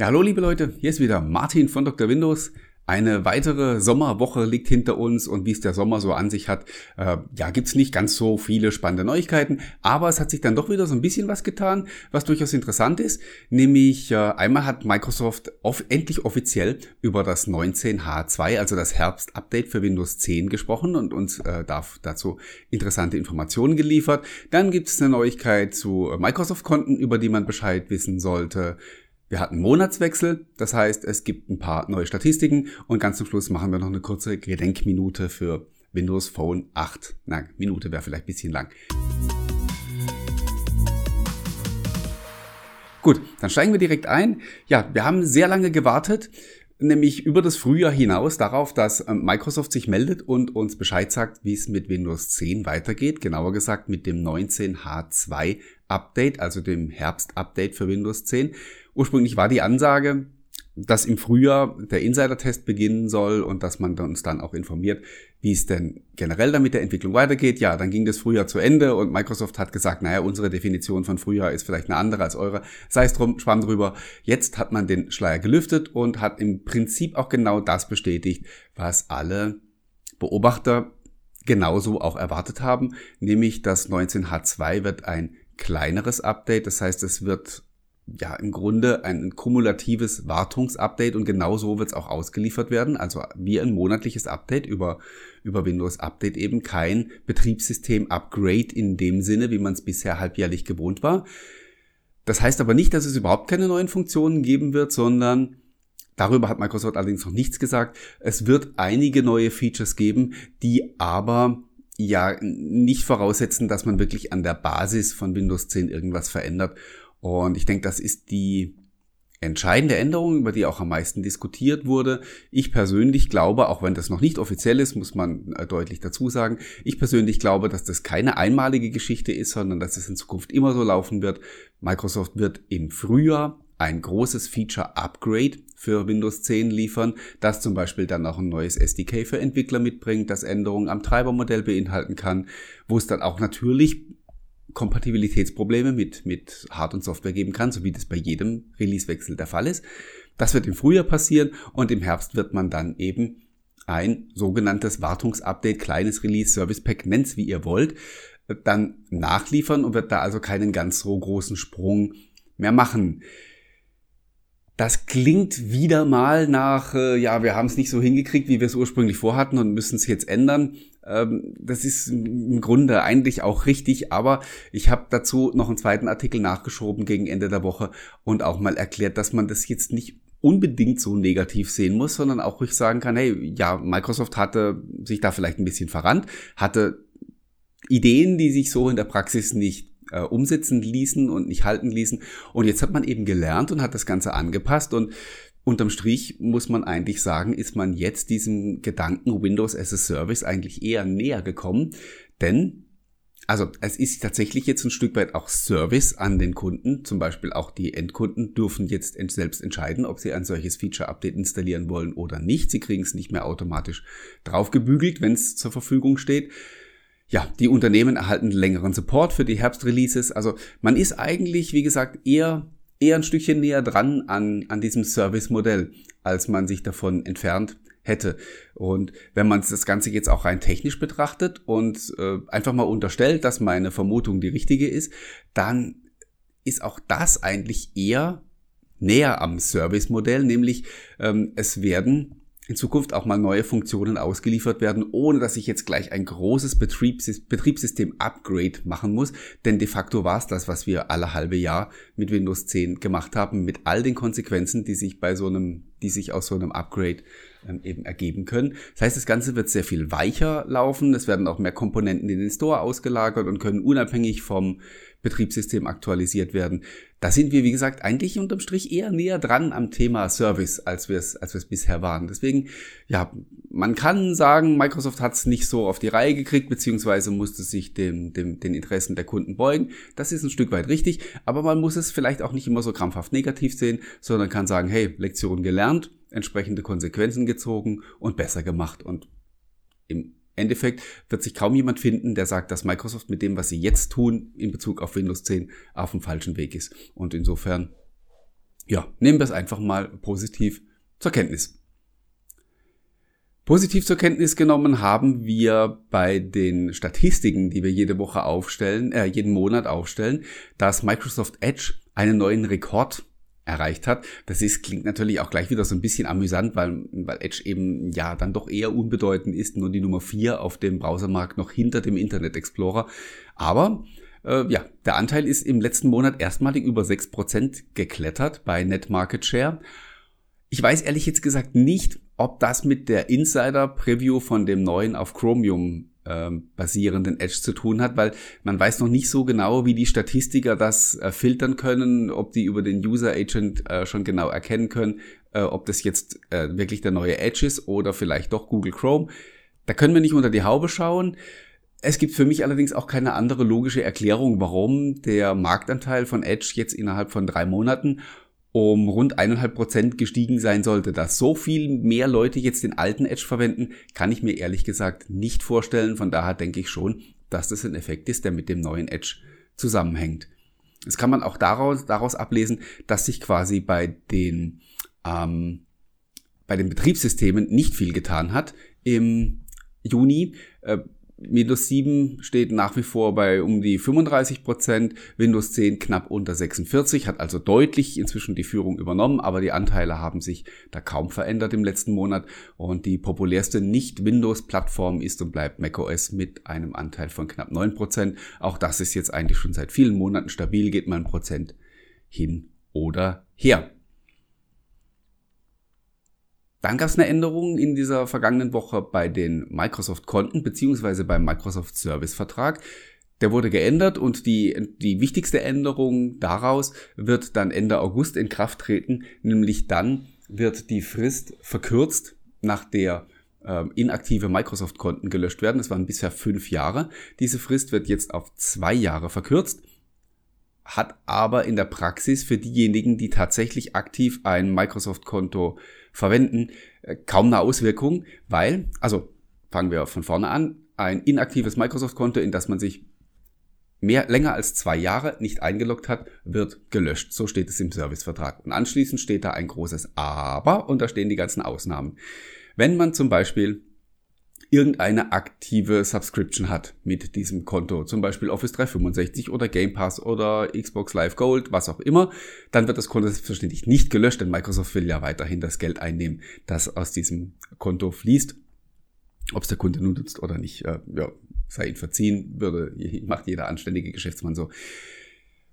Ja, hallo liebe Leute, hier ist wieder Martin von Dr. Windows. Eine weitere Sommerwoche liegt hinter uns und wie es der Sommer so an sich hat, äh, ja, gibt's nicht ganz so viele spannende Neuigkeiten, aber es hat sich dann doch wieder so ein bisschen was getan, was durchaus interessant ist. Nämlich äh, einmal hat Microsoft off endlich offiziell über das 19H2, also das Herbst-Update für Windows 10 gesprochen und uns äh, dazu interessante Informationen geliefert. Dann gibt es eine Neuigkeit zu Microsoft-Konten, über die man Bescheid wissen sollte. Wir hatten Monatswechsel, das heißt, es gibt ein paar neue Statistiken und ganz zum Schluss machen wir noch eine kurze Gedenkminute für Windows Phone 8. Na, Minute wäre vielleicht ein bisschen lang. Gut, dann steigen wir direkt ein. Ja, wir haben sehr lange gewartet, nämlich über das Frühjahr hinaus darauf, dass ähm, Microsoft sich meldet und uns Bescheid sagt, wie es mit Windows 10 weitergeht. Genauer gesagt mit dem 19H2 Update, also dem Herbst-Update für Windows 10. Ursprünglich war die Ansage, dass im Frühjahr der Insider-Test beginnen soll und dass man uns dann auch informiert, wie es denn generell damit der Entwicklung weitergeht. Ja, dann ging das Frühjahr zu Ende und Microsoft hat gesagt, naja, unsere Definition von Frühjahr ist vielleicht eine andere als eure. Sei es drum, schwamm drüber. Jetzt hat man den Schleier gelüftet und hat im Prinzip auch genau das bestätigt, was alle Beobachter genauso auch erwartet haben, nämlich das 19H2 wird ein kleineres Update. Das heißt, es wird ja im Grunde ein kumulatives Wartungsupdate und genau so wird es auch ausgeliefert werden. Also wie ein monatliches Update über, über Windows Update eben kein Betriebssystem-Upgrade in dem Sinne, wie man es bisher halbjährlich gewohnt war. Das heißt aber nicht, dass es überhaupt keine neuen Funktionen geben wird, sondern darüber hat Microsoft allerdings noch nichts gesagt. Es wird einige neue Features geben, die aber ja nicht voraussetzen, dass man wirklich an der Basis von Windows 10 irgendwas verändert. Und ich denke, das ist die entscheidende Änderung, über die auch am meisten diskutiert wurde. Ich persönlich glaube, auch wenn das noch nicht offiziell ist, muss man äh, deutlich dazu sagen, ich persönlich glaube, dass das keine einmalige Geschichte ist, sondern dass es in Zukunft immer so laufen wird. Microsoft wird im Frühjahr ein großes Feature-Upgrade für Windows 10 liefern, das zum Beispiel dann auch ein neues SDK für Entwickler mitbringt, das Änderungen am Treibermodell beinhalten kann, wo es dann auch natürlich Kompatibilitätsprobleme mit, mit Hard- und Software geben kann, so wie das bei jedem Releasewechsel der Fall ist. Das wird im Frühjahr passieren und im Herbst wird man dann eben ein sogenanntes Wartungsupdate, kleines Release, Service Pack, nennt's wie ihr wollt, dann nachliefern und wird da also keinen ganz so großen Sprung mehr machen. Das klingt wieder mal nach, äh, ja, wir haben es nicht so hingekriegt, wie wir es ursprünglich vorhatten und müssen es jetzt ändern. Ähm, das ist im Grunde eigentlich auch richtig, aber ich habe dazu noch einen zweiten Artikel nachgeschoben gegen Ende der Woche und auch mal erklärt, dass man das jetzt nicht unbedingt so negativ sehen muss, sondern auch ruhig sagen kann, hey, ja, Microsoft hatte sich da vielleicht ein bisschen verrannt, hatte Ideen, die sich so in der Praxis nicht äh, umsetzen ließen und nicht halten ließen. Und jetzt hat man eben gelernt und hat das Ganze angepasst und unterm Strich muss man eigentlich sagen, ist man jetzt diesem Gedanken Windows as a Service eigentlich eher näher gekommen, denn also es ist tatsächlich jetzt ein Stück weit auch Service an den Kunden. Zum Beispiel auch die Endkunden dürfen jetzt selbst entscheiden, ob sie ein solches Feature-Update installieren wollen oder nicht. Sie kriegen es nicht mehr automatisch draufgebügelt, wenn es zur Verfügung steht ja, die Unternehmen erhalten längeren Support für die Herbstreleases. Also man ist eigentlich, wie gesagt, eher, eher ein Stückchen näher dran an, an diesem Service-Modell, als man sich davon entfernt hätte. Und wenn man das Ganze jetzt auch rein technisch betrachtet und äh, einfach mal unterstellt, dass meine Vermutung die richtige ist, dann ist auch das eigentlich eher näher am Service-Modell, nämlich ähm, es werden in Zukunft auch mal neue Funktionen ausgeliefert werden, ohne dass ich jetzt gleich ein großes Betriebssystem-Upgrade machen muss. Denn de facto war es das, was wir alle halbe Jahr mit Windows 10 gemacht haben, mit all den Konsequenzen, die sich bei so einem, die sich aus so einem Upgrade ähm, eben ergeben können. Das heißt, das Ganze wird sehr viel weicher laufen. Es werden auch mehr Komponenten in den Store ausgelagert und können unabhängig vom Betriebssystem aktualisiert werden. Da sind wir, wie gesagt, eigentlich unterm Strich eher näher dran am Thema Service, als wir es, als wir es bisher waren. Deswegen, ja, man kann sagen, Microsoft hat es nicht so auf die Reihe gekriegt, beziehungsweise musste sich dem, dem, den Interessen der Kunden beugen. Das ist ein Stück weit richtig, aber man muss es vielleicht auch nicht immer so krampfhaft negativ sehen, sondern kann sagen, hey, Lektion gelernt, entsprechende Konsequenzen gezogen und besser gemacht. Und im Endeffekt wird sich kaum jemand finden, der sagt, dass Microsoft mit dem, was sie jetzt tun, in Bezug auf Windows 10 auf dem falschen Weg ist. Und insofern, ja, nehmen wir es einfach mal positiv zur Kenntnis. Positiv zur Kenntnis genommen haben wir bei den Statistiken, die wir jede Woche aufstellen, äh, jeden Monat aufstellen, dass Microsoft Edge einen neuen Rekord erreicht hat. Das ist, klingt natürlich auch gleich wieder so ein bisschen amüsant, weil, weil Edge eben ja dann doch eher unbedeutend ist, nur die Nummer 4 auf dem Browsermarkt noch hinter dem Internet Explorer. Aber äh, ja, der Anteil ist im letzten Monat erstmalig über 6% geklettert bei Net Market Share. Ich weiß ehrlich jetzt gesagt nicht, ob das mit der Insider-Preview von dem neuen auf Chromium ähm, basierenden Edge zu tun hat, weil man weiß noch nicht so genau, wie die Statistiker das äh, filtern können, ob die über den User Agent äh, schon genau erkennen können, äh, ob das jetzt äh, wirklich der neue Edge ist oder vielleicht doch Google Chrome. Da können wir nicht unter die Haube schauen. Es gibt für mich allerdings auch keine andere logische Erklärung, warum der Marktanteil von Edge jetzt innerhalb von drei Monaten um rund eineinhalb Prozent gestiegen sein sollte. Dass so viel mehr Leute jetzt den alten Edge verwenden, kann ich mir ehrlich gesagt nicht vorstellen. Von daher denke ich schon, dass das ein Effekt ist, der mit dem neuen Edge zusammenhängt. Das kann man auch daraus, daraus ablesen, dass sich quasi bei den, ähm, bei den Betriebssystemen nicht viel getan hat im Juni. Äh, Windows 7 steht nach wie vor bei um die 35 Prozent, Windows 10 knapp unter 46, hat also deutlich inzwischen die Führung übernommen, aber die Anteile haben sich da kaum verändert im letzten Monat und die populärste Nicht-Windows-Plattform ist und bleibt macOS mit einem Anteil von knapp 9 Prozent. Auch das ist jetzt eigentlich schon seit vielen Monaten stabil, geht mal ein Prozent hin oder her. Dann gab es eine Änderung in dieser vergangenen Woche bei den Microsoft-Konten beziehungsweise beim Microsoft Service-Vertrag. Der wurde geändert und die, die wichtigste Änderung daraus wird dann Ende August in Kraft treten, nämlich dann wird die Frist verkürzt, nach der äh, inaktive Microsoft-Konten gelöscht werden. Das waren bisher fünf Jahre. Diese Frist wird jetzt auf zwei Jahre verkürzt hat aber in der Praxis für diejenigen, die tatsächlich aktiv ein Microsoft-Konto verwenden, äh, kaum eine Auswirkung, weil, also fangen wir von vorne an, ein inaktives Microsoft-Konto, in das man sich mehr länger als zwei Jahre nicht eingeloggt hat, wird gelöscht. So steht es im Servicevertrag. Und anschließend steht da ein großes Aber und da stehen die ganzen Ausnahmen. Wenn man zum Beispiel irgendeine aktive Subscription hat mit diesem Konto, zum Beispiel Office 365 oder Game Pass oder Xbox Live Gold, was auch immer, dann wird das Konto selbstverständlich nicht gelöscht, denn Microsoft will ja weiterhin das Geld einnehmen, das aus diesem Konto fließt. Ob es der Kunde nun nutzt oder nicht, äh, ja, sei ihn verziehen, würde, macht jeder anständige Geschäftsmann so.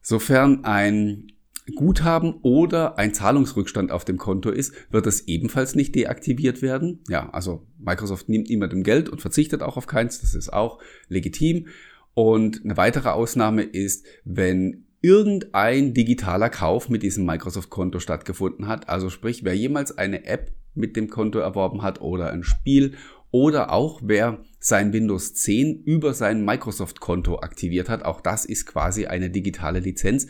Sofern ein Guthaben oder ein Zahlungsrückstand auf dem Konto ist, wird es ebenfalls nicht deaktiviert werden. Ja, also Microsoft nimmt niemandem Geld und verzichtet auch auf keins. Das ist auch legitim. Und eine weitere Ausnahme ist, wenn irgendein digitaler Kauf mit diesem Microsoft-Konto stattgefunden hat. Also sprich, wer jemals eine App mit dem Konto erworben hat oder ein Spiel oder auch wer sein Windows 10 über sein Microsoft-Konto aktiviert hat. Auch das ist quasi eine digitale Lizenz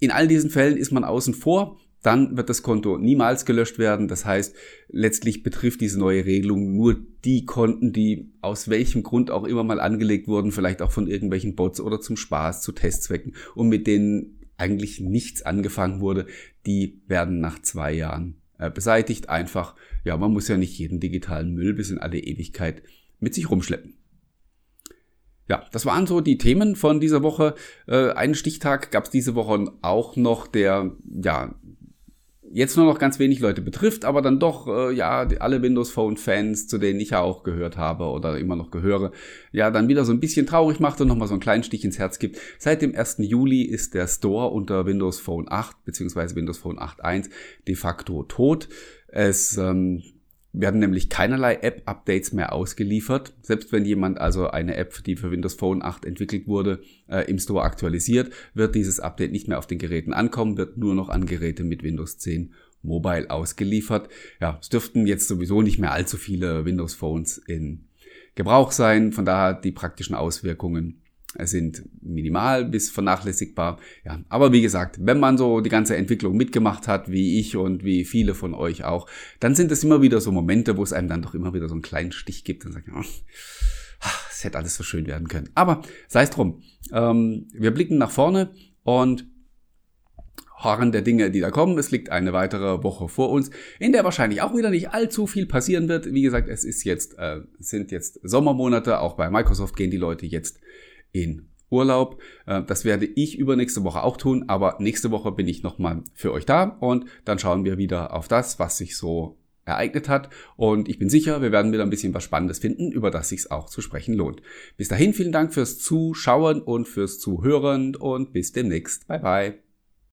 in all diesen Fällen ist man außen vor. Dann wird das Konto niemals gelöscht werden. Das heißt, letztlich betrifft diese neue Regelung nur die Konten, die aus welchem Grund auch immer mal angelegt wurden, vielleicht auch von irgendwelchen Bots oder zum Spaß, zu Testzwecken und mit denen eigentlich nichts angefangen wurde. Die werden nach zwei Jahren äh, beseitigt. Einfach, ja, man muss ja nicht jeden digitalen Müll bis in alle Ewigkeit mit sich rumschleppen. Ja, das waren so die Themen von dieser Woche. Äh, einen Stichtag gab es diese Woche auch noch, der ja jetzt nur noch ganz wenig Leute betrifft, aber dann doch äh, ja alle Windows Phone Fans, zu denen ich ja auch gehört habe oder immer noch gehöre, ja dann wieder so ein bisschen traurig macht und nochmal so einen kleinen Stich ins Herz gibt. Seit dem 1. Juli ist der Store unter Windows Phone 8 bzw. Windows Phone 8.1 de facto tot. Es ähm, werden nämlich keinerlei App-Updates mehr ausgeliefert. Selbst wenn jemand also eine App, die für Windows Phone 8 entwickelt wurde, äh, im Store aktualisiert, wird dieses Update nicht mehr auf den Geräten ankommen, wird nur noch an Geräte mit Windows 10 Mobile ausgeliefert. Ja, es dürften jetzt sowieso nicht mehr allzu viele Windows Phones in Gebrauch sein. Von daher die praktischen Auswirkungen sind minimal bis vernachlässigbar. Ja, aber wie gesagt, wenn man so die ganze Entwicklung mitgemacht hat, wie ich und wie viele von euch auch, dann sind es immer wieder so Momente, wo es einem dann doch immer wieder so einen kleinen Stich gibt und sagt, oh, es hätte alles so schön werden können. Aber sei es drum. Ähm, wir blicken nach vorne und Harren der Dinge, die da kommen. Es liegt eine weitere Woche vor uns, in der wahrscheinlich auch wieder nicht allzu viel passieren wird. Wie gesagt, es ist jetzt, äh, sind jetzt Sommermonate. Auch bei Microsoft gehen die Leute jetzt in Urlaub. Äh, das werde ich übernächste Woche auch tun, aber nächste Woche bin ich nochmal für euch da und dann schauen wir wieder auf das, was sich so ereignet hat. Und ich bin sicher, wir werden wieder ein bisschen was Spannendes finden, über das sich auch zu sprechen lohnt. Bis dahin vielen Dank fürs Zuschauen und fürs Zuhören und bis demnächst. Bye bye.